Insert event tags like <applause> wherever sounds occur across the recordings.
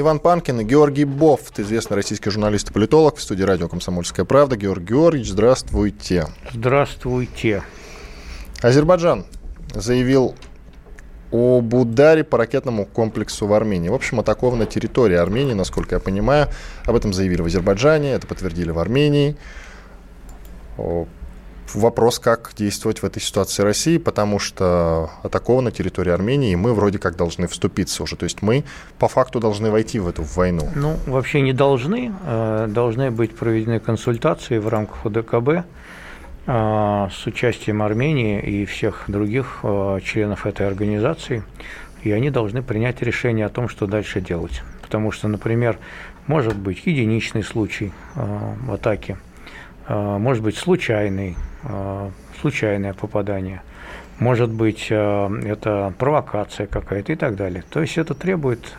Иван Панкин и Георгий Бофт, известный российский журналист и политолог в студии радио «Комсомольская правда». Георгий Георгиевич, здравствуйте. Здравствуйте. Азербайджан заявил об ударе по ракетному комплексу в Армении. В общем, атакована территория Армении, насколько я понимаю. Об этом заявили в Азербайджане, это подтвердили в Армении. Вопрос, как действовать в этой ситуации России, потому что атакована территория Армении, и мы вроде как должны вступиться уже. То есть мы по факту должны войти в эту войну. Ну, вообще не должны. Э, должны быть проведены консультации в рамках ОДКБ э, с участием Армении и всех других э, членов этой организации, и они должны принять решение о том, что дальше делать. Потому что, например, может быть единичный случай атаки, может быть случайный, Э, случайное попадание, может быть, э, это провокация какая-то и так далее. То есть это требует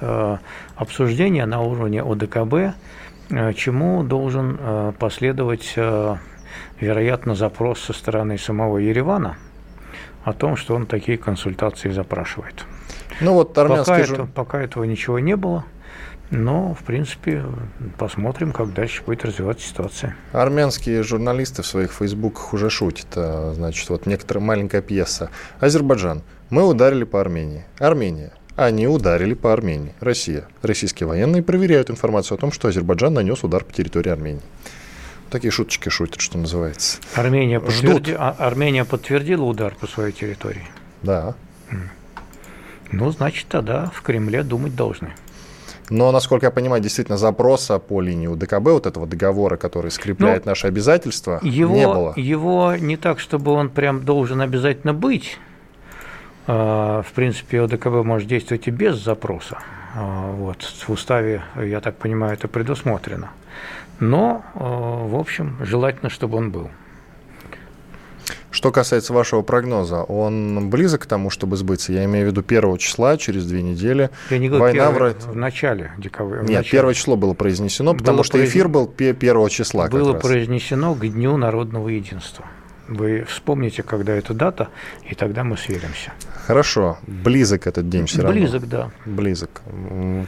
обсуждения на уровне ОДКБ, чему должен последовать, вероятно, запрос со стороны самого Еревана о том, что он такие консультации запрашивает. Ну вот армянский пока, жур... это, пока этого ничего не было. Но, в принципе, посмотрим, как дальше будет развиваться ситуация. Армянские журналисты в своих фейсбуках уже шутят. А, значит, вот некоторая маленькая пьеса. Азербайджан. Мы ударили по Армении. Армения. Они ударили по Армении. Россия. Российские военные проверяют информацию о том, что Азербайджан нанес удар по территории Армении. Такие шуточки шутят, что называется. Армения, подтверди... А, Армения подтвердила удар по своей территории? Да. Ну, значит, тогда в Кремле думать должны. Но, насколько я понимаю, действительно запроса по линии УДКБ, вот этого договора, который скрепляет ну, наши обязательства, его, не было. Его не так, чтобы он прям должен обязательно быть. А, в принципе, ОДКБ может действовать и без запроса. А, вот, в уставе, я так понимаю, это предусмотрено. Но, а, в общем, желательно, чтобы он был. Что касается вашего прогноза, он близок к тому, чтобы сбыться? Я имею в виду первого числа, через две недели. Я не говорю Война первый, в... в начале декабря. Нет, начале. первое число было произнесено, потому было что произ... эфир был первого числа. Было произнесено к Дню народного единства. Вы вспомните, когда эта дата, и тогда мы сверимся. Хорошо. Близок этот день все равно. Близок, да. Близок.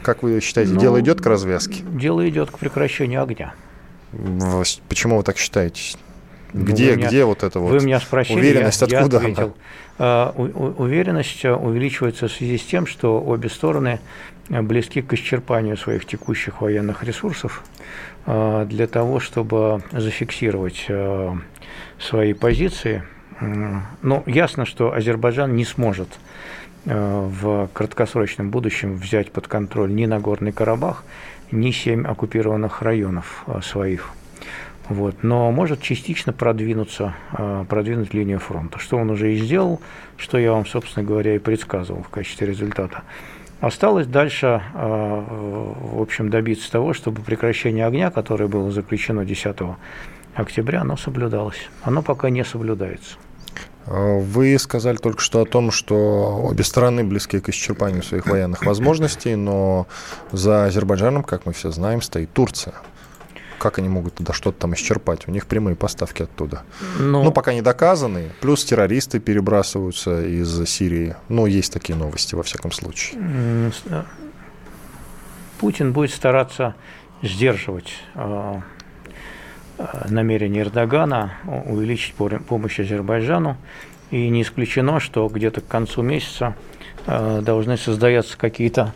Как вы считаете, ну, дело идет к развязке? Дело идет к прекращению огня. Почему вы так считаете? Где, ну, меня, где вот это вот вы меня спросили, уверенность, я, откуда я ответил. она? Уверенность увеличивается в связи с тем, что обе стороны близки к исчерпанию своих текущих военных ресурсов а, для того, чтобы зафиксировать свои позиции. Ну, ясно, что Азербайджан не сможет в краткосрочном будущем взять под контроль ни Нагорный Карабах, ни семь оккупированных районов своих – вот, но может частично продвинуться, а, продвинуть линию фронта, что он уже и сделал, что я вам, собственно говоря, и предсказывал в качестве результата. Осталось дальше, а, в общем, добиться того, чтобы прекращение огня, которое было заключено 10 октября, оно соблюдалось. Оно пока не соблюдается. Вы сказали только что о том, что обе страны близки к исчерпанию своих военных возможностей, но за Азербайджаном, как мы все знаем, стоит Турция как они могут туда что-то там исчерпать? У них прямые поставки оттуда. Но... Ну, пока не доказаны. Плюс террористы перебрасываются из Сирии. Ну, есть такие новости, во всяком случае. Э, Путин будет стараться сдерживать э, э, намерение Эрдогана увеличить помощь Азербайджану. И не исключено, что где-то к концу месяца должны создаться какие-то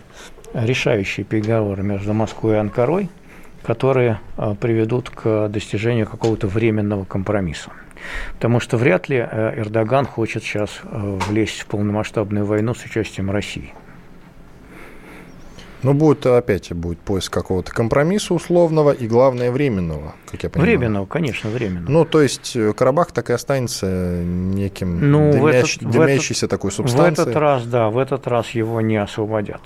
решающие переговоры между Москвой и Анкарой – которые а, приведут к достижению какого-то временного компромисса. Потому что вряд ли э, Эрдоган хочет сейчас э, влезть в полномасштабную войну с участием России. Ну, будет опять будет поиск какого-то компромисса условного и, главное, временного, как я понимаю. Временного, конечно, временного. Ну, то есть э, Карабах так и останется неким ну, дымящ... этот, дымящейся этот, такой субстанцией. В этот раз, да, в этот раз его не освободят.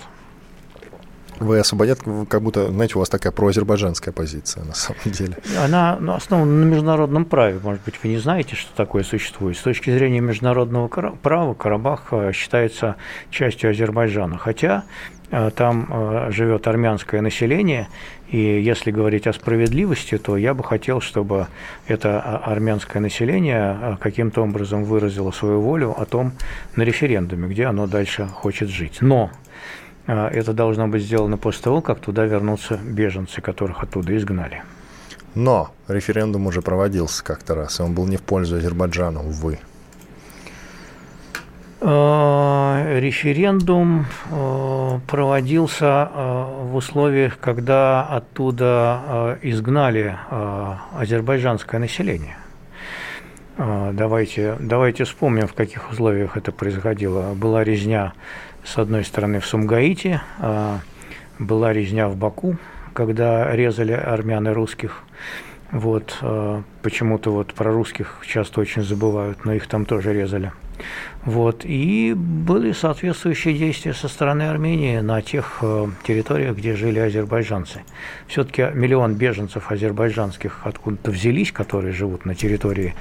Вы освободят, как будто, знаете, у вас такая проазербайджанская позиция на самом деле. Она ну, основана на международном праве. Может быть, вы не знаете, что такое существует. С точки зрения международного права Карабах э, считается частью Азербайджана. Хотя э, там э, живет армянское население, и если говорить о справедливости, то я бы хотел, чтобы это а, армянское население каким-то образом выразило свою волю о том на референдуме, где оно дальше хочет жить. Но это должно быть сделано после того, как туда вернутся беженцы, которых оттуда изгнали. Но референдум уже проводился как-то раз, и он был не в пользу Азербайджана, увы. А, референдум а, проводился в условиях, когда оттуда изгнали азербайджанское население. Давайте, давайте вспомним, в каких условиях это происходило. Была резня с одной стороны в Сумгаите, а, была резня в Баку, когда резали армян и русских. Вот, а, почему-то вот про русских часто очень забывают, но их там тоже резали. Вот, и были соответствующие действия со стороны Армении на тех э, территориях, где жили азербайджанцы. Все-таки миллион беженцев азербайджанских откуда-то взялись, которые живут на территории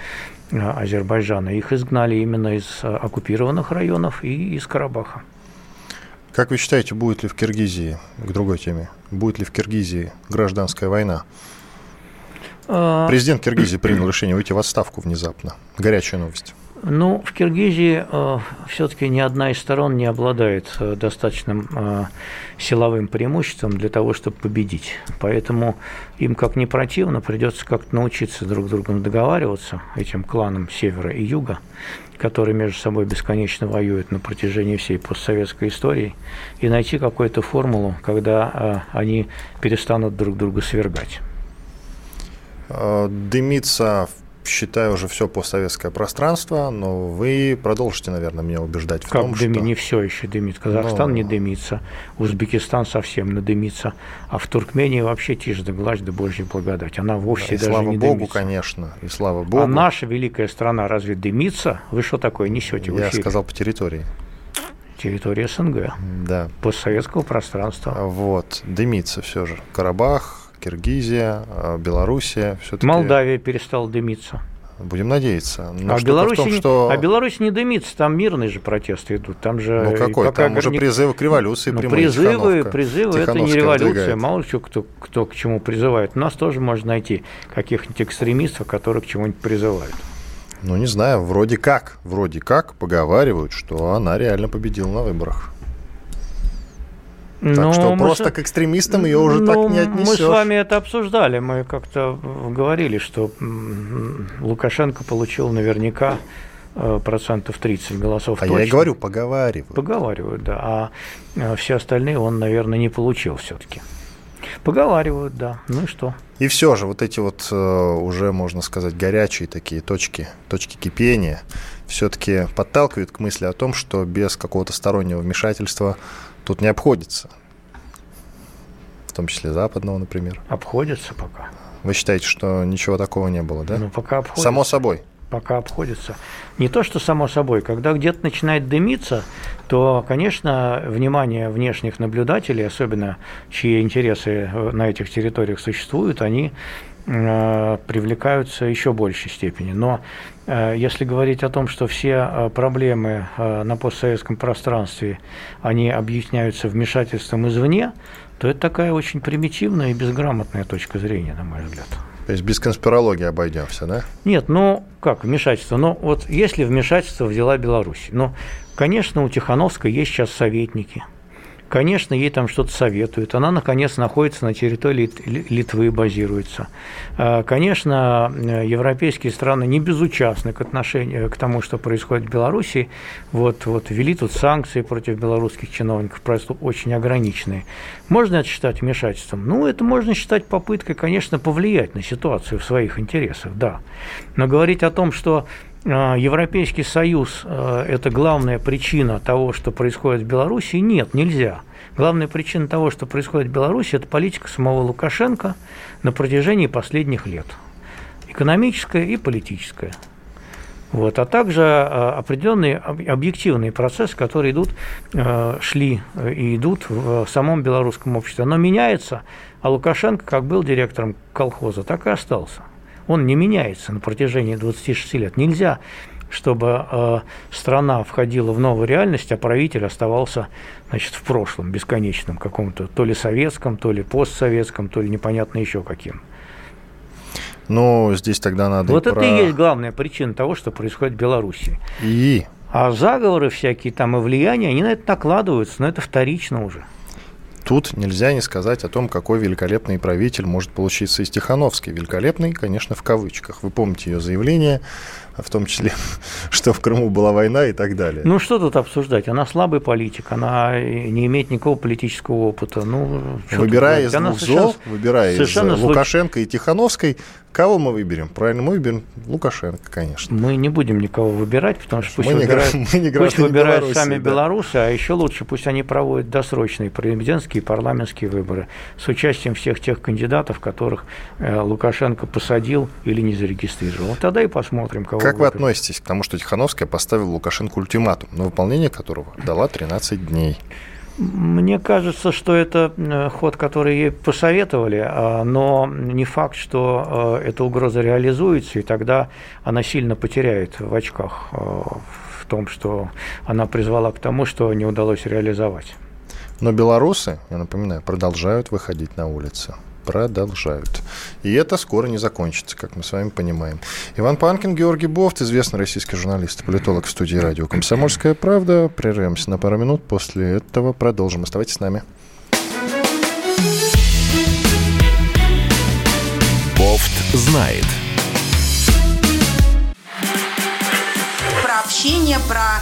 Азербайджана. Их изгнали именно из оккупированных районов и из Карабаха. Как вы считаете, будет ли в Киргизии, к другой теме, будет ли в Киргизии гражданская война? А, Президент Киргизии принял решение выйти в отставку внезапно. Горячая новость. Ну, в Киргизии э, все-таки ни одна из сторон не обладает э, достаточным э, силовым преимуществом для того, чтобы победить. Поэтому им, как не противно, придется как-то научиться друг с другом договариваться, этим кланам севера и юга, которые между собой бесконечно воюют на протяжении всей постсоветской истории, и найти какую-то формулу, когда э, они перестанут друг друга свергать. Э, дымится считаю, уже все постсоветское пространство, но вы продолжите, наверное, меня убеждать в как том, дыми? что... не все еще дымит. Казахстан но... не дымится, Узбекистан совсем не дымится, а в Туркмении вообще тишь да гладь да божья благодать. Она вовсе да, даже слава не Богу, дымится. конечно, и слава Богу. А наша великая страна разве дымится? Вы что такое несете Я сказал по территории. Территория СНГ. Да. Постсоветского пространства. Вот, дымится все же. Карабах, Киргизия, а, Белоруссия. Все-таки... Молдавия перестала дымиться. Будем надеяться. Но а, Беларусь том, что... а Беларусь не дымится, там мирные же протесты идут. Там же ну какой? Пока там уже призывы к революции ну, Призывы, призывы это не революция. Мало ли кто, кто к чему призывает. У нас тоже можно найти каких-нибудь экстремистов, которые к чему-нибудь призывают. Ну, не знаю, вроде как, вроде как поговаривают, что она реально победила на выборах. Так Но что просто с... к экстремистам ее уже ну, так не отнесешь. Мы с вами это обсуждали. Мы как-то говорили, что Лукашенко получил наверняка э, процентов 30 голосов. А точно. я и говорю, поговаривают. Поговаривают, да. А э, все остальные он, наверное, не получил все-таки. Поговаривают, да. Ну и что? И все же вот эти вот э, уже, можно сказать, горячие такие точки, точки кипения все-таки подталкивают к мысли о том, что без какого-то стороннего вмешательства тут не обходится. В том числе западного, например. Обходится пока. Вы считаете, что ничего такого не было, да? Ну, пока обходится. Само собой. Пока обходится. Не то, что само собой. Когда где-то начинает дымиться, то, конечно, внимание внешних наблюдателей, особенно чьи интересы на этих территориях существуют, они привлекаются еще большей степени. Но Э, если говорить о том, что все э, проблемы э, на постсоветском пространстве, они объясняются вмешательством извне, то это такая очень примитивная и безграмотная точка зрения, на мой взгляд. То есть без конспирологии обойдемся, да? Нет, ну как вмешательство? Ну вот если вмешательство в дела Беларуси, ну, конечно, у Тихановской есть сейчас советники – Конечно, ей там что-то советуют. Она, наконец, находится на территории Литвы, базируется. А, конечно, европейские страны не безучастны к отношению к тому, что происходит в Беларуси. Вот, вот ввели тут санкции против белорусских чиновников, просто очень ограниченные. Можно это считать вмешательством? Ну, это можно считать попыткой, конечно, повлиять на ситуацию в своих интересах, да. Но говорить о том, что Европейский Союз а, – это главная причина того, что происходит в Беларуси? Нет, нельзя. Главная причина того, что происходит в Беларуси, это политика самого Лукашенко на протяжении последних лет. Экономическая и политическая. Вот, а также э, определенные объективные процессы, которые идут, э, шли и идут в самом белорусском обществе. Оно меняется, а Лукашенко, как был директором колхоза, так и остался. Он не меняется на протяжении 26 лет. Нельзя чтобы э, страна входила в новую реальность, а правитель оставался значит, в прошлом, бесконечном каком-то, то ли советском, то ли постсоветском, то ли непонятно еще каким. Но здесь тогда надо. Вот это про... и есть главная причина того, что происходит в Беларуси. И. А заговоры всякие там и влияния, они на это накладываются, но это вторично уже. Тут нельзя не сказать о том, какой великолепный правитель может получиться из Тихановской. Великолепный, конечно, в кавычках. Вы помните ее заявление в том числе, <laughs> что в Крыму была война и так далее. Ну, что тут обсуждать? Она слабый политик, она не имеет никакого политического опыта. Ну, выбирая из двух зол, выбирая из Лукашенко и Тихановской, Кого мы выберем? Правильно, мы выберем Лукашенко, конечно. Мы не будем никого выбирать, потому что пусть мы выбирают, не, <laughs> мы не пусть выбирают Беларуси, сами да. белорусы, а еще лучше пусть они проводят досрочные президентские и парламентские выборы с участием всех тех кандидатов, которых э, Лукашенко посадил или не зарегистрировал. Тогда и посмотрим, кого Как выберем. вы относитесь к тому, что Тихановская поставила Лукашенко ультиматум, на выполнение которого дала 13 дней? Мне кажется, что это э, ход, который ей посоветовали, а, но не факт, что э, эта угроза реализуется, и тогда она сильно потеряет в очках э, в том, что она призвала к тому, что не удалось реализовать. Но белорусы, я напоминаю, продолжают выходить на улицы продолжают. И это скоро не закончится, как мы с вами понимаем. Иван Панкин, Георгий Бофт, известный российский журналист и политолог в студии радио «Комсомольская правда». Прервемся на пару минут. После этого продолжим. Оставайтесь с нами. Бофт знает. Про общение, про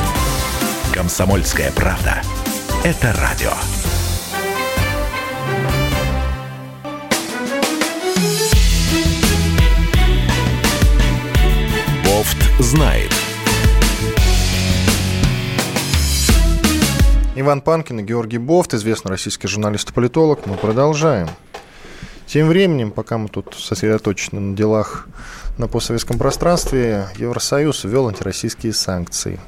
«Комсомольская правда». Это радио. Бофт знает. Иван Панкин и Георгий Бофт, известный российский журналист и политолог. Мы продолжаем. Тем временем, пока мы тут сосредоточены на делах на постсоветском пространстве, Евросоюз ввел антироссийские санкции.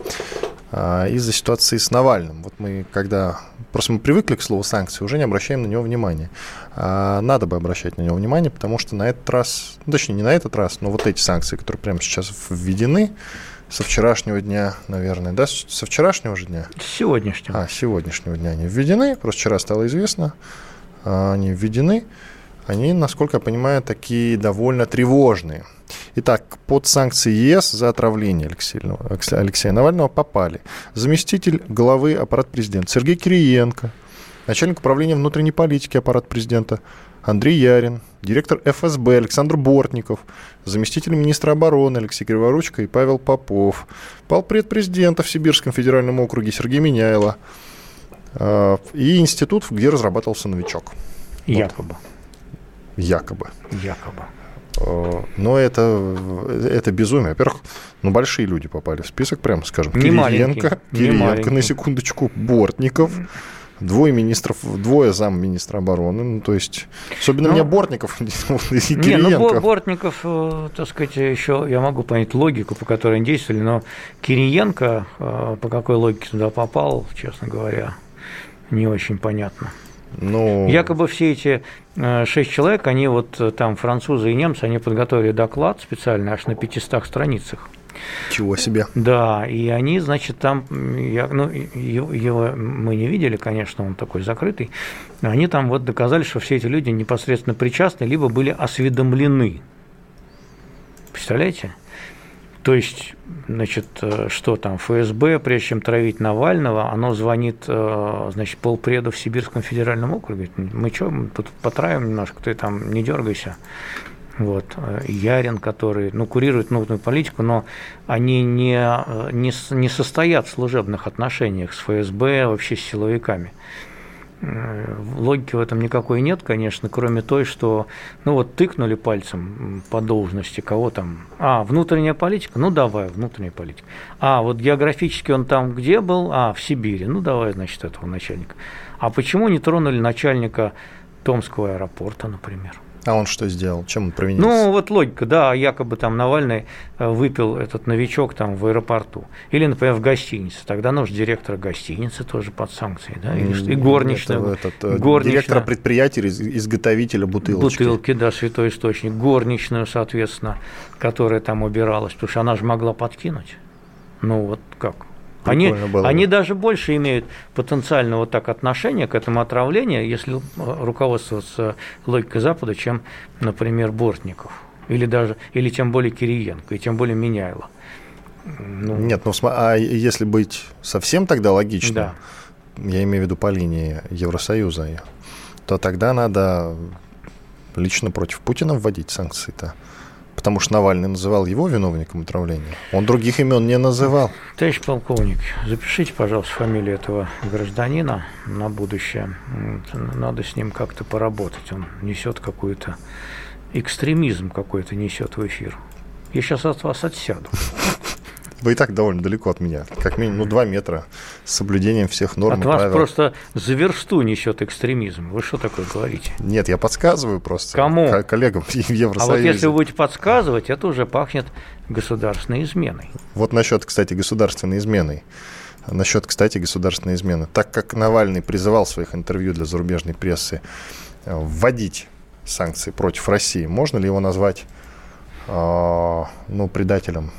А, из-за ситуации с Навальным. Вот мы, когда просто мы привыкли к слову санкции, уже не обращаем на него внимания. А надо бы обращать на него внимание, потому что на этот раз, ну, точнее, не на этот раз, но вот эти санкции, которые прямо сейчас введены, со вчерашнего дня, наверное, да, со вчерашнего же дня? С сегодняшнего. А, с сегодняшнего дня они введены, просто вчера стало известно, а, они введены. Они, насколько я понимаю, такие довольно тревожные. Итак, под санкции ЕС за отравление Алексея, Навального попали заместитель главы аппарата президента Сергей Кириенко, начальник управления внутренней политики аппарата президента Андрей Ярин, директор ФСБ Александр Бортников, заместитель министра обороны Алексей Криворучко и Павел Попов, полпред президента в Сибирском федеральном округе Сергей Меняйло э, и институт, где разрабатывался новичок. Якобы. Вот. Якобы. Якобы. Э, но это, это безумие. Во-первых, ну, большие люди попали в список, прямо скажем. Не Кириенко, Кириенко на секундочку, Бортников, двое министров, двое замминистра обороны, ну, то есть, особенно ну, меня Бортников <laughs> и Не, ну, Бортников, э, так сказать, еще я могу понять логику, по которой они действовали, но Кириенко, э, по какой логике туда попал, честно говоря, не очень понятно. Ну... Якобы все эти э, шесть человек, они вот э, там французы и немцы, они подготовили доклад специально аж на 500 страницах. Чего себе. Да, и они, значит, там, я, ну, его мы не видели, конечно, он такой закрытый, они там вот доказали, что все эти люди непосредственно причастны, либо были осведомлены. Представляете? То есть, значит, э, что там, ФСБ, прежде чем травить Навального, оно звонит, э, значит, полпреду в Сибирском федеральном округе. Мы что, тут потравим немножко, ты там не дергайся. вот, э, Ярин, который, ну, курирует внутреннюю политику, но они не, не, не состоят в служебных отношениях с ФСБ, вообще с силовиками. Э, логики в этом никакой нет, конечно, кроме той, что, ну вот тыкнули пальцем по должности, кого там, а, внутренняя политика, ну давай, внутренняя политика. А, вот географически он там где был? А, в Сибири, ну давай, значит, этого начальника. А почему не тронули начальника Томского аэропорта, например? А он что сделал? Чем он провинился? Ну, вот логика, да, якобы там Навальный э, выпил этот новичок там в аэропорту. Или, например, в гостинице. Тогда нужен директор гостиницы тоже под санкцией, да, или что? И горничная. Это, этот, э, горничная. Директора предприятия, изготовителя бутылочки. Бутылки, да, святой источник. Горничную, соответственно, которая там убиралась, потому что она же могла подкинуть. Ну, вот как? Они, было. они даже больше имеют потенциально вот так отношение к этому отравлению, если руководствоваться логикой Запада, чем, например, Бортников. Или даже, или тем более Кириенко, и тем более Меняйло. Ну, Нет, ну а если быть совсем тогда логичным, да. я имею в виду по линии Евросоюза, то тогда надо лично против Путина вводить санкции-то. Потому что Навальный называл его виновником отравления. Он других имен не называл. Товарищ полковник, запишите, пожалуйста, фамилию этого гражданина на будущее. Надо с ним как-то поработать. Он несет какой-то экстремизм какой-то несет в эфир. Я сейчас от вас отсяду. Вы и так довольно далеко от меня. Как минимум, ну, два метра с соблюдением всех норм от вас просто за версту несет экстремизм. Вы что такое говорите? Нет, я подсказываю просто. Кому? Коллегам в <laughs> Евросоюзе. А вот если вы будете подсказывать, это уже пахнет государственной изменой. Вот насчет, кстати, государственной измены. Насчет, кстати, государственной измены. Так как Навальный призывал в своих интервью для зарубежной прессы э, вводить санкции против России, можно ли его назвать э, ну, предателем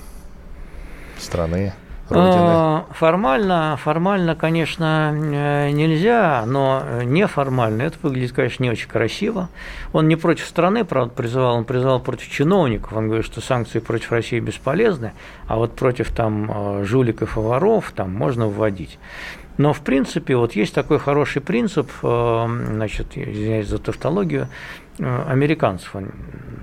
страны, Родины? А, формально, формально, конечно, э, нельзя, но неформально это выглядит, конечно, не очень красиво. Он не против страны, правда, призывал, он призывал против чиновников. Он говорит, что санкции против России бесполезны, а вот против там э, жуликов и воров там можно вводить. Но, в принципе, вот есть такой хороший принцип, э, значит, извиняюсь за тавтологию, американцев. Он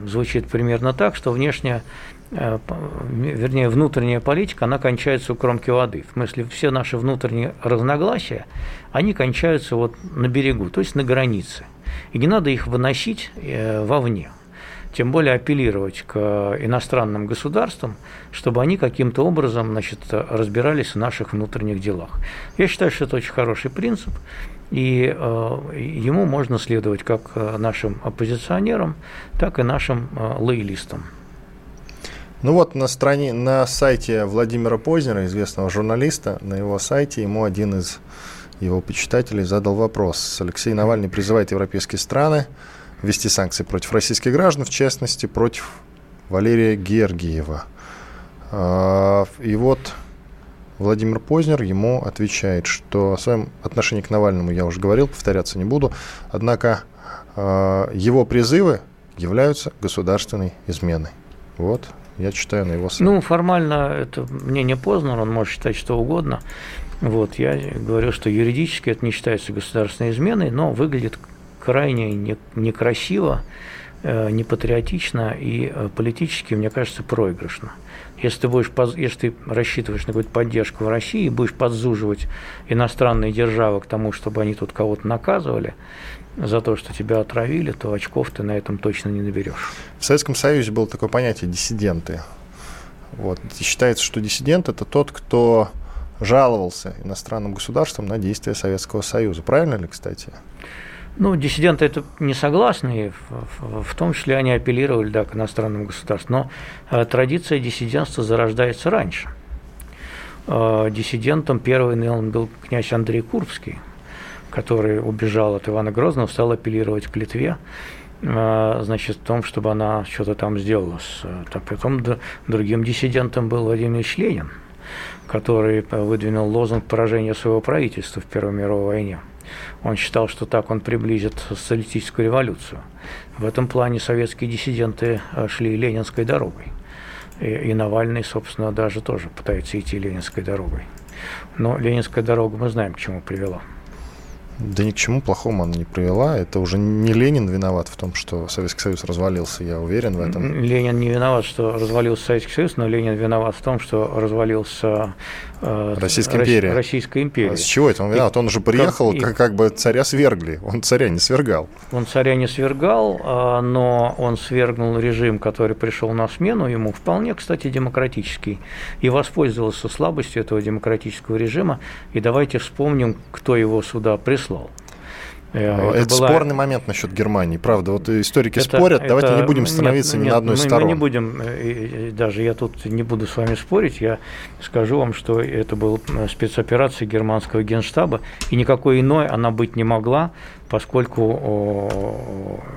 звучит примерно так, что внешняя вернее, внутренняя политика, она кончается у кромки воды. В смысле, все наши внутренние разногласия, они кончаются вот на берегу, то есть на границе. И не надо их выносить э, вовне. Тем более апеллировать к иностранным государствам, чтобы они каким-то образом значит, разбирались в наших внутренних делах. Я считаю, что это очень хороший принцип, и э, ему можно следовать как нашим оппозиционерам, так и нашим лоялистам. Ну вот на, стране, на сайте Владимира Познера, известного журналиста, на его сайте ему один из его почитателей задал вопрос. Алексей Навальный призывает европейские страны ввести санкции против российских граждан, в частности, против Валерия Гергиева. А, и вот Владимир Познер ему отвечает, что о своем отношении к Навальному я уже говорил, повторяться не буду, однако а, его призывы являются государственной изменой. Вот я читаю на его сайте. Ну, формально это мнение Познера, он может считать что угодно. Вот, я говорю, что юридически это не считается государственной изменой, но выглядит крайне не, некрасиво, э, непатриотично и э, политически, мне кажется, проигрышно. Если ты, будешь, если ты рассчитываешь на какую-то поддержку в России и будешь подзуживать иностранные державы к тому, чтобы они тут кого-то наказывали, за то, что тебя отравили, то очков ты на этом точно не наберешь. В Советском Союзе было такое понятие диссиденты. Вот. считается, что диссидент это тот, кто жаловался иностранным государствам на действия Советского Союза. Правильно ли, кстати? Ну, диссиденты это не согласны, в, в, в том числе они апеллировали да, к иностранным государствам. Но э, традиция диссидентства зарождается раньше. Э, диссидентом первый, наверное, был князь Андрей Курбский – который убежал от Ивана Грозного, стал апеллировать к Литве, э, значит, в том, чтобы она что-то там сделала. Так, потом другим диссидентом был Владимир Ильич Ленин, который выдвинул лозунг поражения своего правительства в Первой мировой войне. Он считал, что так он приблизит социалистическую революцию. В этом плане советские диссиденты э, шли ленинской дорогой. И, и Навальный, собственно, даже тоже пытается идти ленинской дорогой. Но ленинская дорога мы знаем, к чему привела. Да ни к чему плохому она не привела. Это уже не Ленин виноват в том, что Советский Союз развалился, я уверен в этом. Ленин не виноват, что развалился Советский Союз, но Ленин виноват в том, что развалился э, Российская империя. Российская империя. А с чего это он виноват? Он уже приехал, как, как, как бы царя свергли. Он царя не свергал. Он царя не свергал, а, но он свергнул режим, который пришел на смену ему, вполне, кстати, демократический, и воспользовался слабостью этого демократического режима. И давайте вспомним, кто его сюда прислал. Э, это, это была... спорный момент насчет Германии, правда. Вот историки это, спорят, это... давайте не будем становиться нет, ни нет, на одной мы, стороне. Мы не будем, э, даже я тут не буду с вами спорить, я скажу вам, что это был э, спецоперация германского генштаба, и никакой иной она быть не могла, поскольку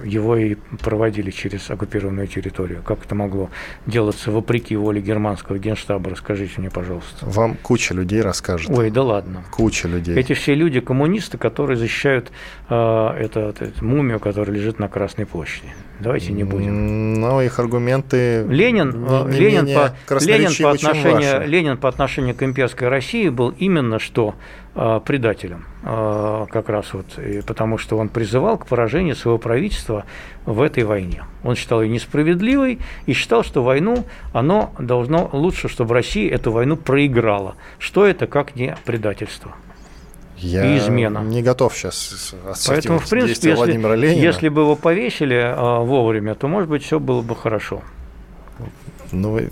его и проводили через оккупированную территорию. Как это могло делаться вопреки воле германского генштаба? Расскажите мне, пожалуйста. Вам куча людей расскажет. Ой, да ладно. Куча людей. Эти все люди коммунисты, которые защищают э, эту, эту мумию, которая лежит на Красной площади. Давайте не будем. Но их аргументы Ленин, не, не Ленин, по, Ленин, по отношению, Ленин по отношению к имперской России был именно что предателем, э, как раз вот, потому что он призывал к поражению своего правительства в этой войне. Он считал ее несправедливой и считал, что войну, оно должно лучше, чтобы Россия эту войну проиграла. Что это, как не предательство? Я и измена. не готов сейчас Поэтому, в принципе, если, Владимира Ленина. если бы его повесили а, вовремя, то, может быть, все было бы хорошо. Ну, вы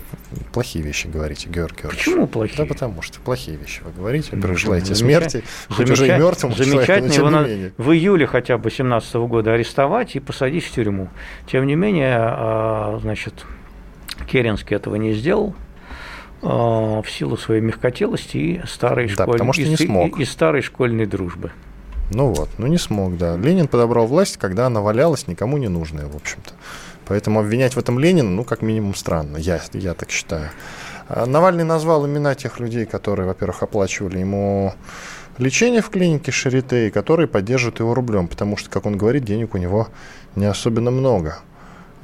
плохие вещи говорите, Георгий Георгиевич. Почему плохие? Да потому что плохие вещи вы говорите. Во-первых, желаете смерти, хоть уже и мертвым Замечательно, его надо в июле хотя бы 17 года арестовать и посадить в тюрьму. Тем не менее, а, значит, Керенский этого не сделал а, в силу своей мягкотелости и старой, да, школь... потому что не смог. И, и старой школьной дружбы. Ну вот, ну не смог, да. Ленин подобрал власть, когда она валялась никому не нужная, в общем-то. Поэтому обвинять в этом Ленина, ну, как минимум, странно. Я, я так считаю. А Навальный назвал имена тех людей, которые, во-первых, оплачивали ему лечение в клинике Шарите, и которые поддерживают его рублем, потому что, как он говорит, денег у него не особенно много.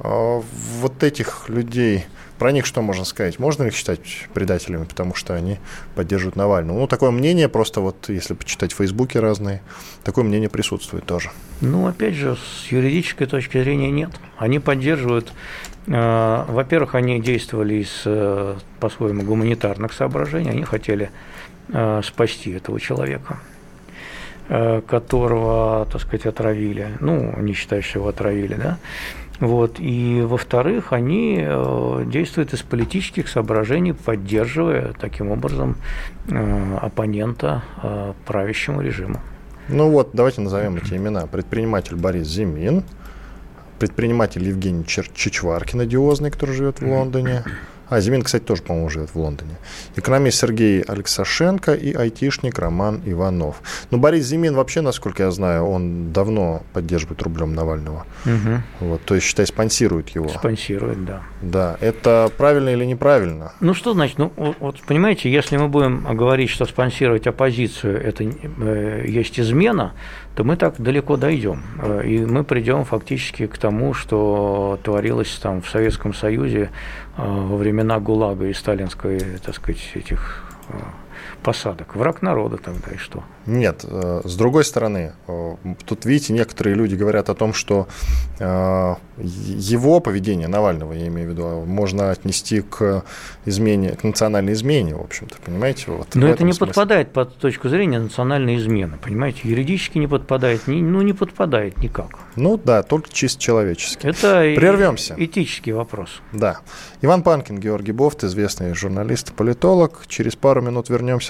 А вот этих людей про них что можно сказать? Можно их считать предателями, потому что они поддерживают Навального? Ну, такое мнение, просто вот если почитать в Фейсбуке разные, такое мнение присутствует тоже. Ну, опять же, с юридической точки зрения нет. Они поддерживают, э, во-первых, они действовали из, э, по-своему, гуманитарных соображений, они хотели э, спасти этого человека которого, так сказать, отравили, ну, не считая, что его отравили, да, вот. И, во-вторых, они э, действуют из политических соображений, поддерживая таким образом э, оппонента э, правящему режиму. Ну вот, давайте назовем эти имена. Предприниматель Борис Зимин, предприниматель Евгений Чичваркин, одиозный, который живет в Лондоне, а, Зимин, кстати, тоже, по-моему, живет в Лондоне. Экономист Сергей Алексашенко и айтишник Роман Иванов. Но Борис Зимин вообще, насколько я знаю, он давно поддерживает рублем Навального. Угу. Вот, то есть, считай, спонсирует его. Спонсирует, да. Да. Это правильно или неправильно? Ну, что значит? Ну, вот, понимаете, если мы будем говорить, что спонсировать оппозицию – это э, есть измена, то мы так далеко дойдем. Э, и мы придем фактически к тому, что творилось там в Советском Союзе во времена ГУЛАГа и сталинской, так сказать, этих э, посадок. Враг народа тогда и что? Нет, э, с другой стороны, э, тут, видите, некоторые люди говорят о том, что э, его поведение, Навального, я имею в виду, можно отнести к измене, к национальной измене, в общем-то, понимаете? Вот Но это не смысле. подпадает под точку зрения национальной измены, понимаете? Юридически не подпадает, ну, не подпадает никак. Ну да, только чисто человечески. Это Прервемся. этический вопрос. Да. Иван Панкин, Георгий Бофт, известный журналист и политолог. Через пару минут вернемся,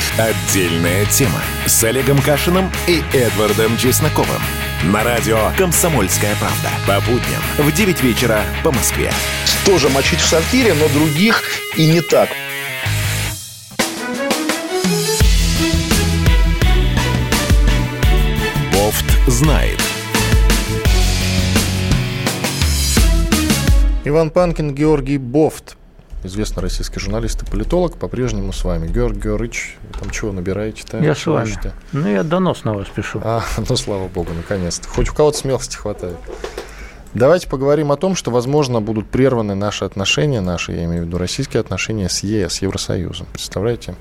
Отдельная тема с Олегом Кашиным и Эдвардом Чесноковым. На радио «Комсомольская правда». По будням в 9 вечера по Москве. Тоже мочить в сортире, но других и не так. Бофт знает. Иван Панкин, Георгий Бофт известный российский журналист и политолог, по-прежнему с вами. Георгий Георгиевич, там чего набираете-то? Я с вами. Ну, я донос на вас пишу. А, <laughs> ну, слава богу, наконец-то. Хоть у кого-то смелости хватает. Давайте поговорим о том, что, возможно, будут прерваны наши отношения, наши, я имею в виду, российские отношения с ЕС, с Евросоюзом. Представляете?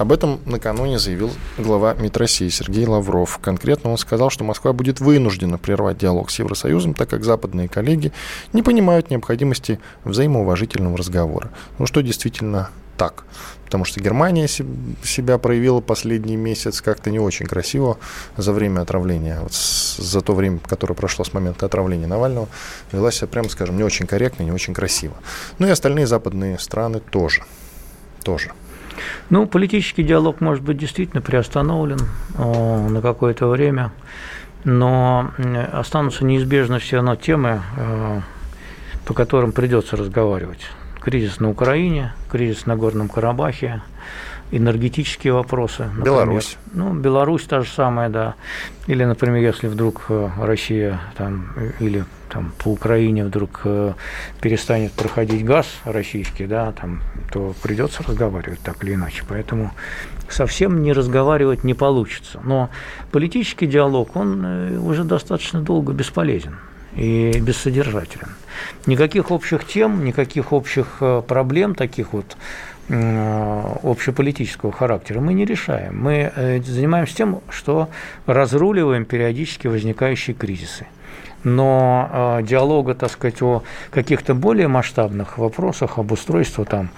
Об этом накануне заявил глава МИД России Сергей Лавров. Конкретно он сказал, что Москва будет вынуждена прервать диалог с Евросоюзом, так как западные коллеги не понимают необходимости взаимоуважительного разговора. Ну что действительно так. Потому что Германия себя проявила последний месяц как-то не очень красиво за время отравления. Вот за то время, которое прошло с момента отравления Навального, вела себя, прямо скажем, не очень корректно, не очень красиво. Ну и остальные западные страны тоже. Тоже. Ну, политический диалог может быть действительно приостановлен о, на какое-то время, но останутся неизбежно все равно темы, э, по которым придется разговаривать. Кризис на Украине, кризис на Горном Карабахе, энергетические вопросы. Например. Беларусь. Ну, Беларусь та же самая, да. Или, например, если вдруг э, Россия там, или там, по Украине вдруг э, перестанет проходить газ российский, да, там, то придется разговаривать так или иначе. Поэтому совсем не разговаривать не получится. Но политический диалог, он э, уже достаточно долго бесполезен и бессодержателен. Никаких общих тем, никаких общих проблем, таких вот общеполитического характера мы не решаем. Мы э, занимаемся тем, что разруливаем периодически возникающие кризисы. Но э, диалога, так сказать, о каких-то более масштабных вопросах, об устройстве там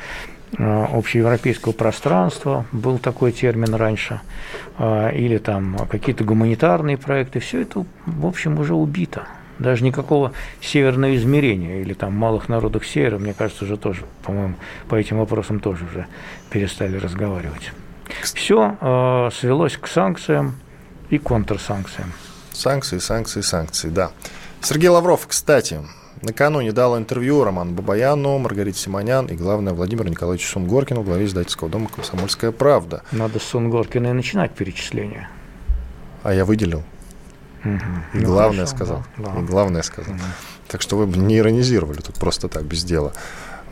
э, общеевропейского пространства, был такой термин раньше, или там какие-то гуманитарные проекты, все это, в общем, уже убито. Даже никакого северного измерения или там малых народов севера, мне кажется, уже тоже, по-моему, по этим вопросам тоже уже перестали разговаривать. Все э, свелось к санкциям и контрсанкциям. Санкции, санкции, санкции, да. Сергей Лавров, кстати, накануне дал интервью Роману Бабаяну, Маргарите Симонян и, главное, Владимиру Николаевичу Сунгоркину, главе издательского дома «Комсомольская правда». Надо с Сунгоркина и начинать перечисление. А я выделил. Угу. И ну, главное хорошо, сказал. Да, да. И главное сказал. Угу. Так что вы не иронизировали тут просто так, без дела.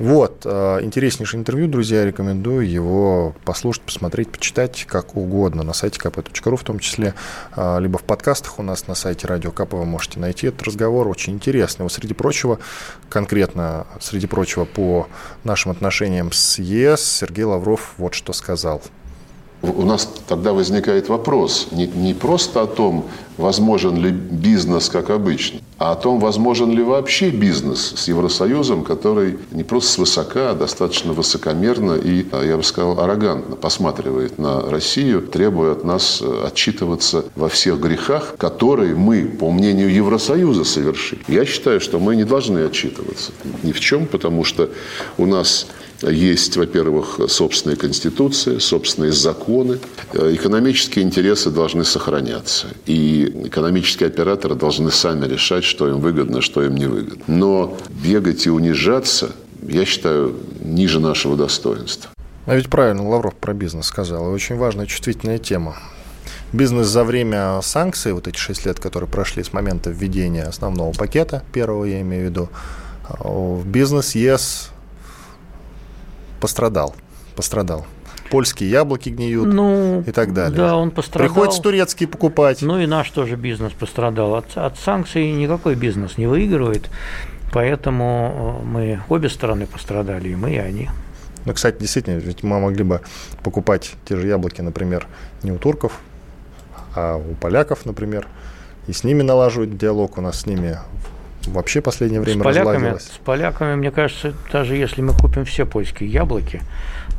Вот, э, интереснейшее интервью, друзья, рекомендую его послушать, посмотреть, почитать как угодно на сайте kp.ru, в том числе, э, либо в подкастах у нас на сайте Радио КП вы можете найти этот разговор, очень интересный. Вот среди прочего, конкретно, среди прочего, по нашим отношениям с ЕС, Сергей Лавров вот что сказал – у нас тогда возникает вопрос не, не просто о том, возможен ли бизнес как обычно, а о том, возможен ли вообще бизнес с Евросоюзом, который не просто свысока, а достаточно высокомерно и, я бы сказал, аррогантно посматривает на Россию, требуя от нас э, отчитываться во всех грехах, которые мы, по мнению Евросоюза, совершили. Я считаю, что мы не должны отчитываться ни в чем, потому что у нас есть, во-первых, собственная конституция, собственные законы. Э, экономические интересы должны сохраняться. И экономические операторы должны сами решать, что им выгодно, что им не выгодно. Но бегать и унижаться, я считаю, ниже нашего достоинства. А ведь правильно Лавров про бизнес сказал. И очень важная, чувствительная тема. Бизнес за время санкций, вот эти шесть лет, которые прошли с момента введения основного пакета, первого я имею в виду, э, бизнес ЕС пострадал. Пострадал. Польские яблоки гниют ну, и так далее. Да, он пострадал. Приходится турецкие покупать. Ну и наш тоже бизнес пострадал. От, от санкций никакой бизнес не выигрывает. Поэтому э, мы обе стороны пострадали, и мы, и они. Ну, кстати, действительно, ведь мы могли бы покупать те же яблоки, например, не у турков, а у поляков, например, и с ними налаживать диалог. У нас с ними вообще в последнее время с поляками, разладилось. С поляками, мне кажется, даже если мы купим все польские яблоки,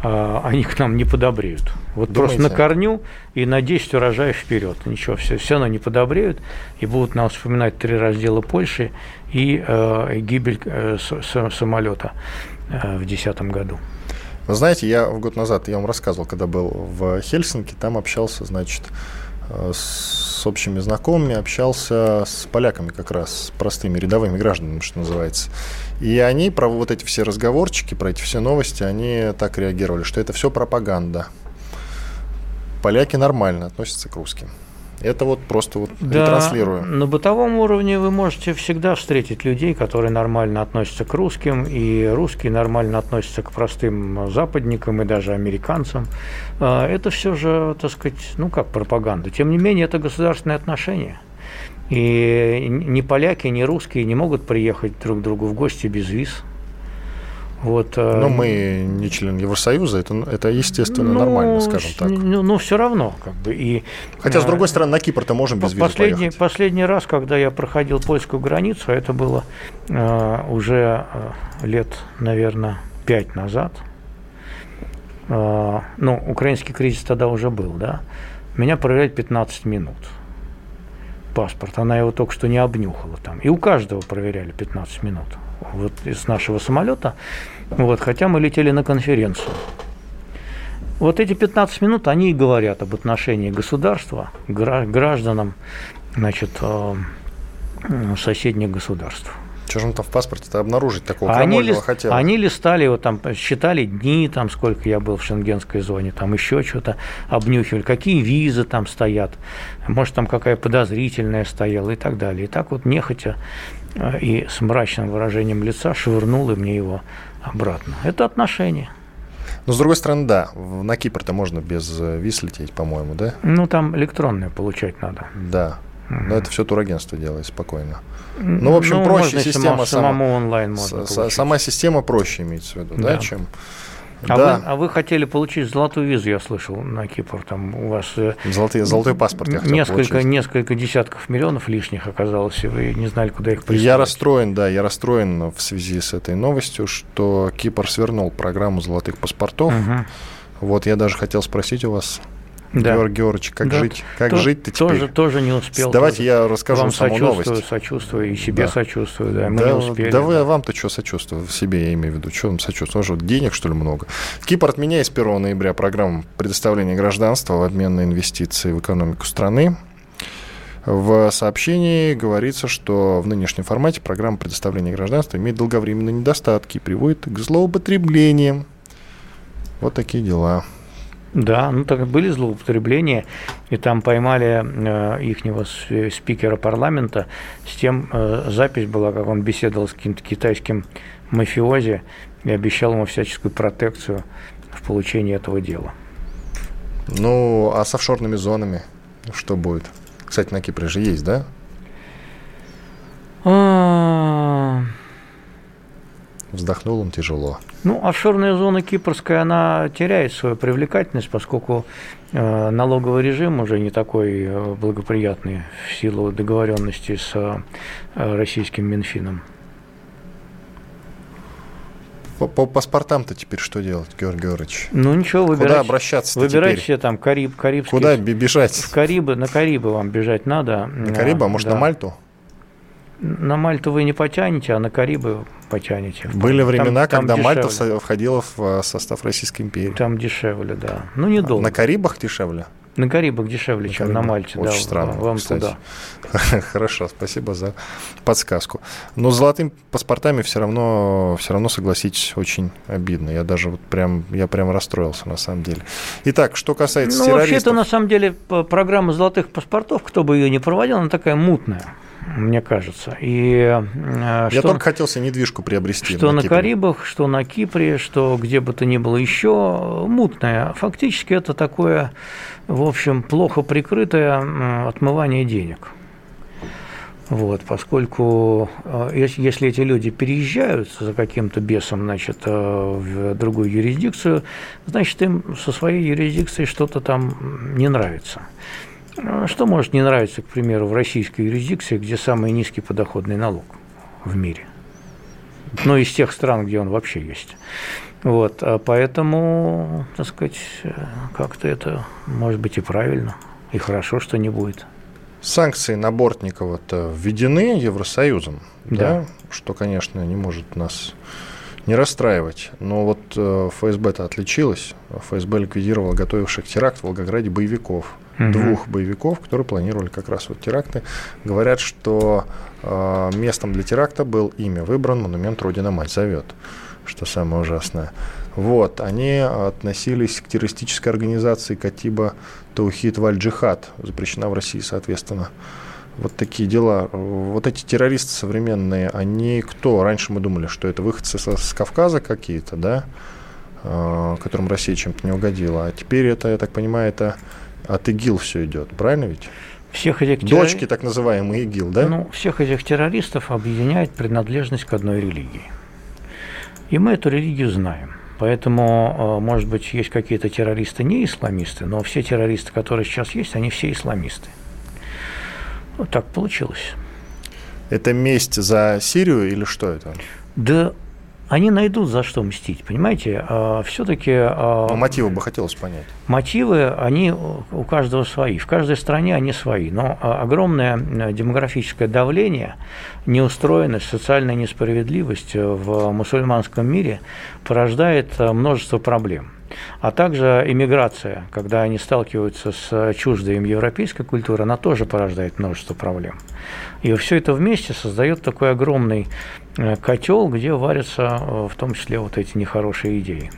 они к нам не подобреют. Вот Думаете? просто на корню и на 10 урожаев вперед. Ничего, все, все равно не подобреют и будут нам вспоминать три раздела Польши и э, гибель э, с, самолета э, в 2010 году. Вы знаете, я год назад, я вам рассказывал, когда был в Хельсинки, там общался, значит, Э, с общими знакомыми, общался с поляками как раз, с простыми рядовыми гражданами, что называется. И они про вот эти все разговорчики, про эти все новости, они так реагировали, что это все пропаганда. Поляки нормально относятся к русским. Это вот просто вот Да, ретранслирую. на бытовом уровне вы можете всегда встретить людей, которые нормально относятся к русским, и русские нормально относятся к простым западникам и даже американцам. А, Это все же, так сказать, ну как пропаганда. Тем не менее, это государственные отношения. И ни поляки, ни русские не могут приехать друг к другу в гости без виз. Вот, э, Но мы не член Евросоюза, это, это естественно, ну, нормально, скажем так. Ну, ну, все равно, как бы. И, Хотя, с э, другой стороны, на Кипр-то можем без визы Последний, поехать. последний раз, когда я проходил польскую границу, а это было э, уже э, лет, наверное, пять назад. Э, ну, украинский кризис тогда уже был, да. Меня проверяли 15 минут. Паспорт. Она его только что не обнюхала там. И у каждого проверяли 15 минут. Вот из нашего самолета. Вот, хотя мы летели на конференцию. Вот эти 15 минут, они и говорят об отношении государства к гра- гражданам значит, э, соседних государств. Что же он там в паспорте-то обнаружить такого А они, лист- хотел? они листали его там, считали дни, там, сколько я был в шенгенской зоне, там еще что-то обнюхивали, какие визы там стоят, может, там какая подозрительная стояла и так далее. И так вот нехотя э, и с мрачным выражением лица швырнули мне его обратно. Это отношения. Но, с другой стороны, да, на Кипр-то можно без э, виз лететь, по-моему, да? Ну, там электронное получать надо. Да. Но это все турагентство делает спокойно. Ну, в общем, Ну, проще можно система само- сама. самому онлайн можно С-. Сама система проще имеется в виду, да, Да. чем... А, да, вы, а вы хотели получить золотую визу, я слышал, на Кипр. Там у вас э, золотые, золотой паспорт я хотел несколько, получить. несколько десятков миллионов лишних оказалось, и вы не знали, куда их присылать. Я расстроен, да, я расстроен в связи с этой новостью, что Кипр свернул программу золотых паспортов. Мгм. Вот я даже хотел спросить у вас, Да. Георгий Георгиевич, как Да. жить? Как То- жить-то теперь? Тоже, тоже не успел. Давайте тоже. я расскажу Вам саму сочувствую, новость. сочувствую, и себе Да. сочувствую, да, мы да, не успели. да вы, а вам-то что сочувствую? Себе я имею в виду. Что вам сочувствую? Что, денег, что ли, много? Кипр отменяет с 1 ноября программу предоставления гражданства в обмен на инвестиции в экономику страны. В сообщении говорится, что в нынешнем формате программа предоставления гражданства имеет долговременные недостатки и приводит к злоупотреблениям. Вот такие дела. Да, ну так были злоупотребления, и там поймали э, ихнего с- спикера парламента, с тем э, запись была, как он беседовал с каким-то китайским мафиози и обещал ему всяческую протекцию в получении этого дела. Ну, а с офшорными зонами что будет? Кстати, на Кипре же есть, да? А, Вздохнул он тяжело. Ну, офшорная зона кипрская, она теряет свою привлекательность, поскольку э, налоговый режим уже не такой э, благоприятный в силу договоренности с э, российским Минфином. По, по паспортам-то теперь что делать, Георгий Георгиевич? Ну ничего, Куда выбирайте. обращаться Выбирайте теперь? себе там Кариб, Карибский. Куда бе- бежать? В Карибы, на Карибы вам бежать надо. На Карибы, а может Да. на Мальту? На Мальту вы не потянете, а на Карибы потянете. Были Там- времена, там когда Мальта дешевле. со- входила в э, состав Российской империи. Там дешевле, да. Ну, недолго. На Карибах дешевле? На Карибах дешевле, На чем на Карибах. Мальте. Очень да, странно, Вам кстати. туда. <laughs> Хорошо, спасибо за подсказку. Но с золотыми паспортами все равно, все равно, согласитесь, очень обидно. Я даже вот прям, я прям расстроился на самом деле. Итак, что касается Ну, вообще-то, террористов. на самом деле, программа золотых паспортов, кто бы ее не проводил, она такая мутная, мне кажется. И э, Я что, только хотел себе недвижку приобрести. что на Кипре. Карибах, что на Кипре, что где бы то ни было еще, мутная. Фактически это такое, в общем, плохо прикрытое отмывание денег. Вот, поскольку э, если, если эти люди переезжают за каким-то бесом значит, э, в другую юрисдикцию, значит, им со своей юрисдикцией что-то там не нравится. Э, Что может не нравиться, к примеру, в российской юрисдикции, где самый низкий подоходный налог в мире? Ну, из тех стран, где он вообще есть. Вот, а поэтому, так сказать, как-то это может быть и правильно, и хорошо, что не будет. Санкции на Бортникова-то введены Евросоюзом, да. Да. что, конечно, не может нас не расстраивать. Но вот э, ФСБ-то отличилась. ФСБ ликвидировала готовивших теракт в Волгограде боевиков. Мгм. Двух боевиков, которые планировали как раз вот теракты. Говорят, что э, местом для теракта был ими выбран монумент Родина Мать зовет, что самое ужасное. Вот, они относились к террористической организации Катиба Таухид Валь-Джихад, запрещена в России, соответственно. Вот такие дела. Вот эти террористы современные, они кто? Раньше мы думали, что это выходцы с, с Кавказа какие-то, да, э, которым Россия чем-то не угодила. А теперь это, я так понимаю, это от ИГИЛ все идет, правильно ведь? Всех этих Дочки, террори... так называемые ИГИЛ, да? Ну, всех этих террористов объединяет принадлежность к одной религии. И мы эту религию знаем. Поэтому, э, может быть, есть какие-то террористы не исламисты, но все террористы, которые сейчас есть, они все исламисты. Вот так получилось. Это месть за Сирию или что это? Да они найдут за что мстить, понимаете? А, Все-таки... А, но мотивы бы хотелось понять. Мотивы, они у каждого свои. В каждой стране они свои. Но а, огромное демографическое давление, неустроенность, социальная несправедливость в мусульманском мире порождает множество проблем а также иммиграция, когда они сталкиваются с чуждой им европейской культурой, она тоже порождает множество проблем. И все это вместе создает такой огромный э, котел, где варятся э, в том числе вот эти нехорошие идеи.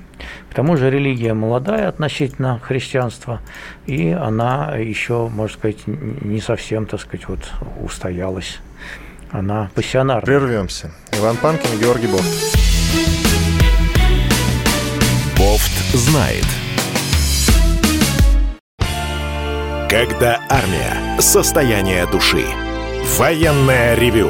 К тому же религия молодая относительно христианства, и она еще, можно сказать, не совсем, так сказать, вот устоялась. Она пассионарная. Прервемся. Иван Панкин, Георгий Бог. Бофт знает. Когда армия. Состояние души. Военное ревю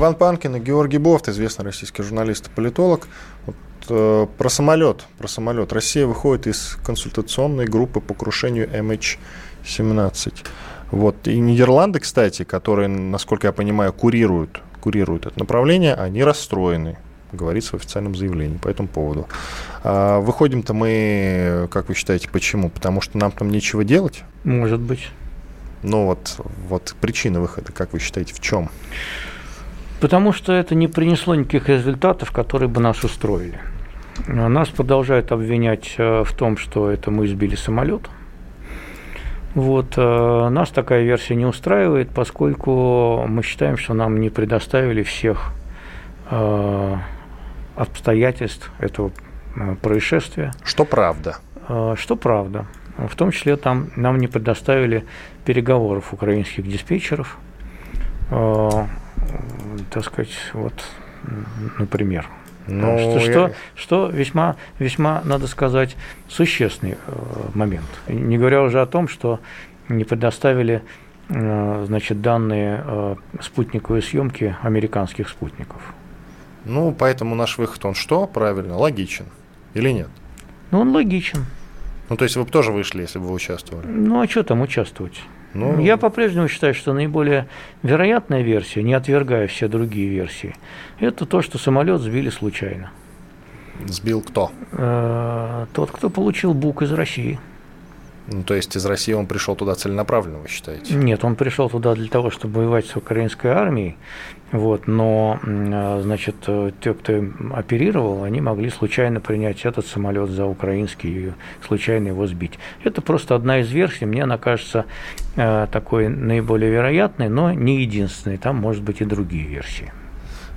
Иван Панкин и Георгий Бофт, известный российский журналист и политолог. Вот, э, про самолет. Про самолет. Россия выходит из консультационной группы по крушению MH17. Вот. И Нидерланды, кстати, которые, насколько я понимаю, курируют, курируют это направление, они расстроены говорится в официальном заявлении по этому поводу. А выходим-то мы, как вы считаете, почему? Потому что нам там нечего делать? Может быть. Ну вот, вот причина выхода, как вы считаете, в чем? Потому что это не принесло никаких результатов, которые бы нас устроили. Нас продолжают обвинять э, в том, что это мы сбили самолет. Вот, э, нас такая версия не устраивает, поскольку мы считаем, что нам не предоставили всех э, обстоятельств этого происшествия. Что правда? Что правда. В том числе там нам не предоставили переговоров украинских диспетчеров так сказать, вот, например. Ну, что, я... что, что весьма, весьма, надо сказать, существенный э, момент. Не говоря уже о том, что не предоставили э, значит, данные э, спутниковой съемки американских спутников. Ну, поэтому наш выход, он что, правильно, логичен или нет? Ну, он логичен. Ну, то есть вы бы тоже вышли, если бы вы участвовали? Ну, а что там участвовать? Ну, Я по-прежнему считаю, что наиболее вероятная версия, не отвергая все другие версии, это то, что самолет сбили случайно. Сбил кто? Э, тот, кто получил бук из России. Ну, то есть из России он пришел туда целенаправленно, вы считаете? Нет, он пришел туда для того, чтобы воевать с украинской армией, вот, но, а, значит, те, кто оперировал, они могли случайно принять этот самолет за украинский и случайно его сбить. Это просто одна из версий, мне она кажется а, такой наиболее вероятной, но не единственной, там может быть и другие версии.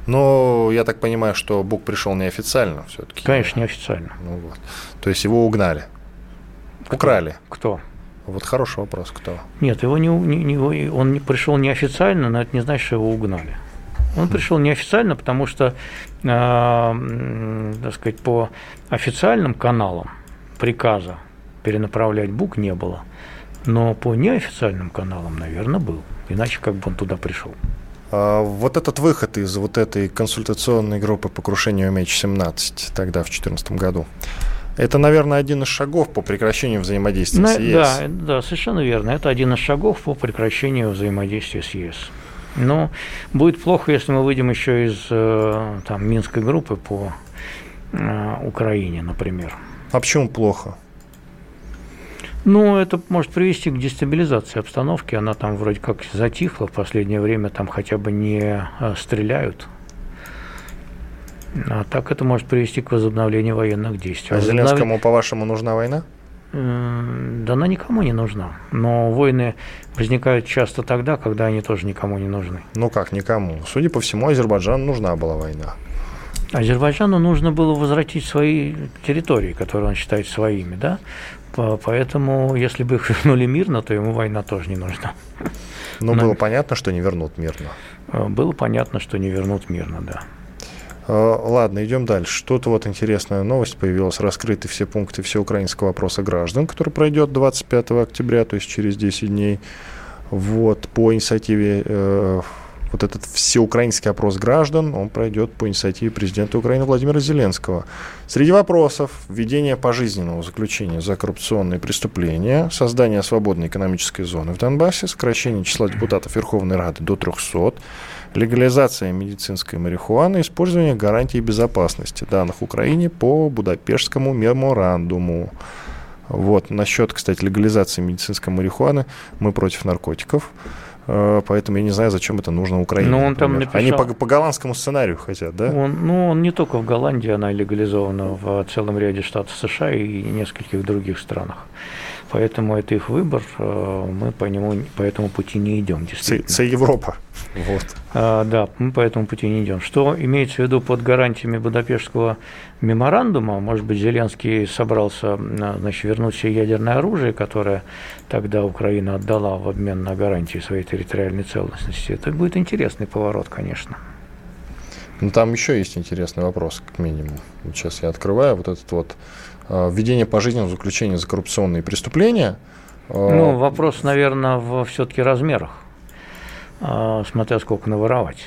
Но я так понимаю, что Бук пришел неофициально все-таки. Конечно, неофициально. Ну, вот. То есть его угнали. Украли. Кто? Вот хороший вопрос, кто? Нет, его не, не, не, он не пришел неофициально, но это не значит, что его угнали. Он пришел неофициально, потому что, э, так сказать, по официальным каналам приказа перенаправлять БУК не было. Но по неофициальным каналам, наверное, был. Иначе как бы он туда пришел. А, вот этот выход из вот этой консультационной группы по крушению МH17 тогда, в 2014 году, это, наверное, один из шагов по прекращению взаимодействия На, с ЕС. Да, да, совершенно верно. Это один из шагов по прекращению взаимодействия с ЕС. Но будет плохо, если мы выйдем еще из э, там, Минской группы по э, Украине, например. А почему плохо? Ну, это может привести к дестабилизации обстановки. Она там вроде как затихла в последнее время, там хотя бы не э, стреляют. А так это может привести к возобновлению военных действий. А Зеленскому, по-вашему, нужна война? Да она никому не нужна. Но войны возникают часто тогда, когда они тоже никому не нужны. Ну как никому? Судя по всему, Азербайджану нужна была война. Азербайджану нужно было возвратить свои территории, которые он считает своими, да? Поэтому, если бы их <laughs> вернули мирно, то ему война тоже не нужна. Но, Но было понятно, что не вернут мирно. Было понятно, что не вернут мирно, да. А, ладно, идем дальше. Что-то вот интересная новость появилась. Раскрыты все пункты всеукраинского опроса граждан, который пройдет 25 октября, то есть через 10 дней. Вот, по инициативе э, вот этот всеукраинский опрос граждан, он пройдет по инициативе президента Украины Владимира Зеленского. Среди вопросов введение пожизненного заключения за коррупционные преступления, создание свободной экономической зоны в Донбассе, сокращение числа депутатов Верховной Рады до 300, легализация медицинской марихуаны, использование гарантий безопасности данных Украине по Будапештскому меморандуму. Вот. Насчет, кстати, легализации медицинской марихуаны мы против наркотиков. Э, поэтому я не знаю, зачем это нужно Украине. Но ну, он там написал... Они по, по голландскому сценарию хотят, да? Он, ну, он не только в Голландии, она легализована в целом ряде штатов США и нескольких других странах. Поэтому это их выбор, э, мы по нему по этому пути не идем. Это Европа. Вот. А, да, мы по этому пути не идем. Что имеется в виду под гарантиями Будапештского меморандума? Может быть, Зеленский собрался значит, вернуть все ядерное оружие, которое тогда Украина отдала в обмен на гарантии своей территориальной целостности. Это будет интересный поворот, конечно. Ну, там еще есть интересный вопрос, как минимум. Сейчас я открываю вот этот вот Э, введение пожизненного заключения за коррупционные преступления. Э, ну, вопрос, наверное, в все-таки размерах, э, смотря сколько наворовать.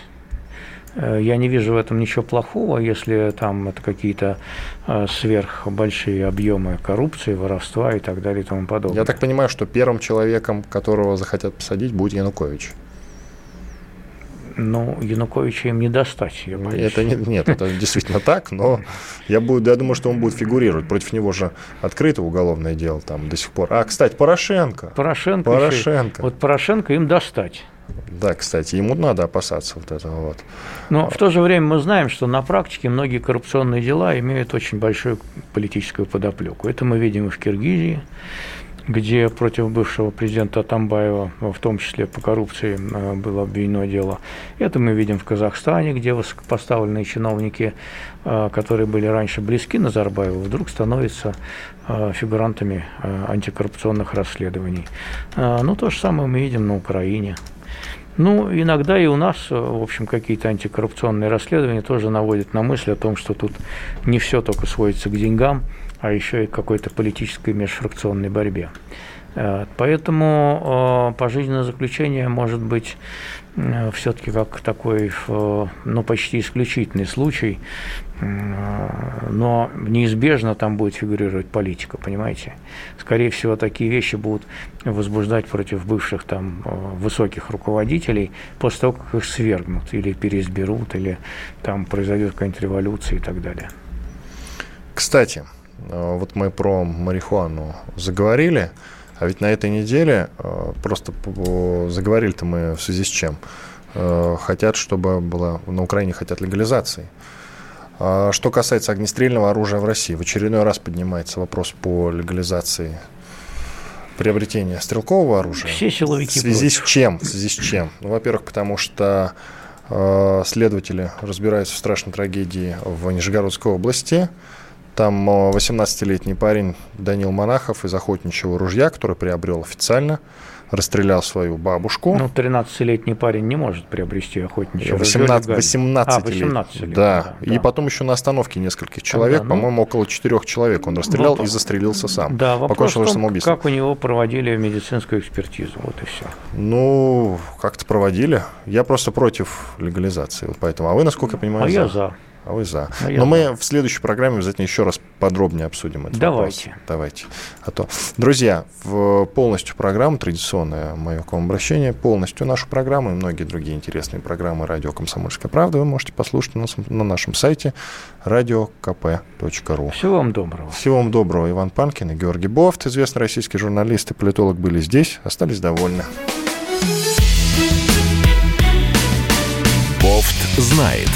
Я не вижу в этом ничего плохого, если там это какие-то сверхбольшие объемы коррупции, воровства и так далее и тому подобное. Я так понимаю, что первым человеком, которого захотят посадить, будет Янукович. Ну, Януковича им не достать, я боюсь. Это не, нет, это действительно так, но я, буду, я думаю, что он будет фигурировать. Против него же открыто уголовное дело там до сих пор. А, кстати, Порошенко. Порошенко. Порошенко. вот Порошенко им достать. Да, кстати, ему надо опасаться вот этого вот. Но в то же время мы знаем, что на практике многие коррупционные дела имеют очень большую политическую подоплеку. Это мы видим и в Киргизии, где против бывшего президента Атамбаева, в том числе по коррупции, э, было обвинено дело. Это мы видим в Казахстане, где высокопоставленные чиновники, э, которые были раньше близки Назарбаеву, вдруг становятся э, фигурантами антикоррупционных расследований. Ну, то же самое мы видим на Украине. Ну, иногда и у нас, в общем, какие-то антикоррупционные расследования тоже наводят на мысль о том, что тут не все только сводится к деньгам, а еще и какой-то политической межфракционной борьбе. Э, поэтому э, пожизненное заключение может быть э, все-таки как такой, ну, почти исключительный случай, но неизбежно там будет фигурировать политика, понимаете? Скорее всего, такие вещи будут возбуждать против бывших там высоких руководителей после того, как их свергнут или переизберут, или там произойдет какая-нибудь революция и так далее. Кстати, вот мы про марихуану заговорили, а ведь на этой неделе э, просто заговорили-то мы в связи с чем? Э, хотят, чтобы было на Украине хотят легализации. А что касается огнестрельного оружия в России, в очередной раз поднимается вопрос по легализации приобретения стрелкового оружия. Все силовики В связи против. с чем? В связи с чем? Ну, во-первых, потому что э, следователи разбираются в страшной трагедии в Нижегородской области. Там 18-летний парень Данил Монахов из охотничьего ружья, который приобрел официально, расстрелял свою бабушку. Ну, 13-летний парень не может приобрести охотничье 18, 18 а, 18 лет. Да. да. И да. потом еще на остановке нескольких человек, да, по-моему, около четырех человек он расстрелял вопрос, и застрелился сам. Да, вопрос в том, как у него проводили медицинскую экспертизу, вот и все. Ну, как-то проводили. Я просто против легализации, вот поэтому. А вы, насколько я понимаю, а за? я за. А вы за. А Но мы в следующей программе обязательно еще раз подробнее обсудим это. Давайте. Вопрос. Давайте. А то. Друзья, в полностью программу, традиционное мое к вам обращение, полностью нашу программу и многие другие интересные программы радио «Комсомольская правда» вы можете послушать на, на нашем сайте radiokp.ru. Всего вам доброго. Всего вам доброго. Иван Панкин и Георгий Бофт, известный российский журналист и политолог, были здесь, остались довольны. Бофт знает.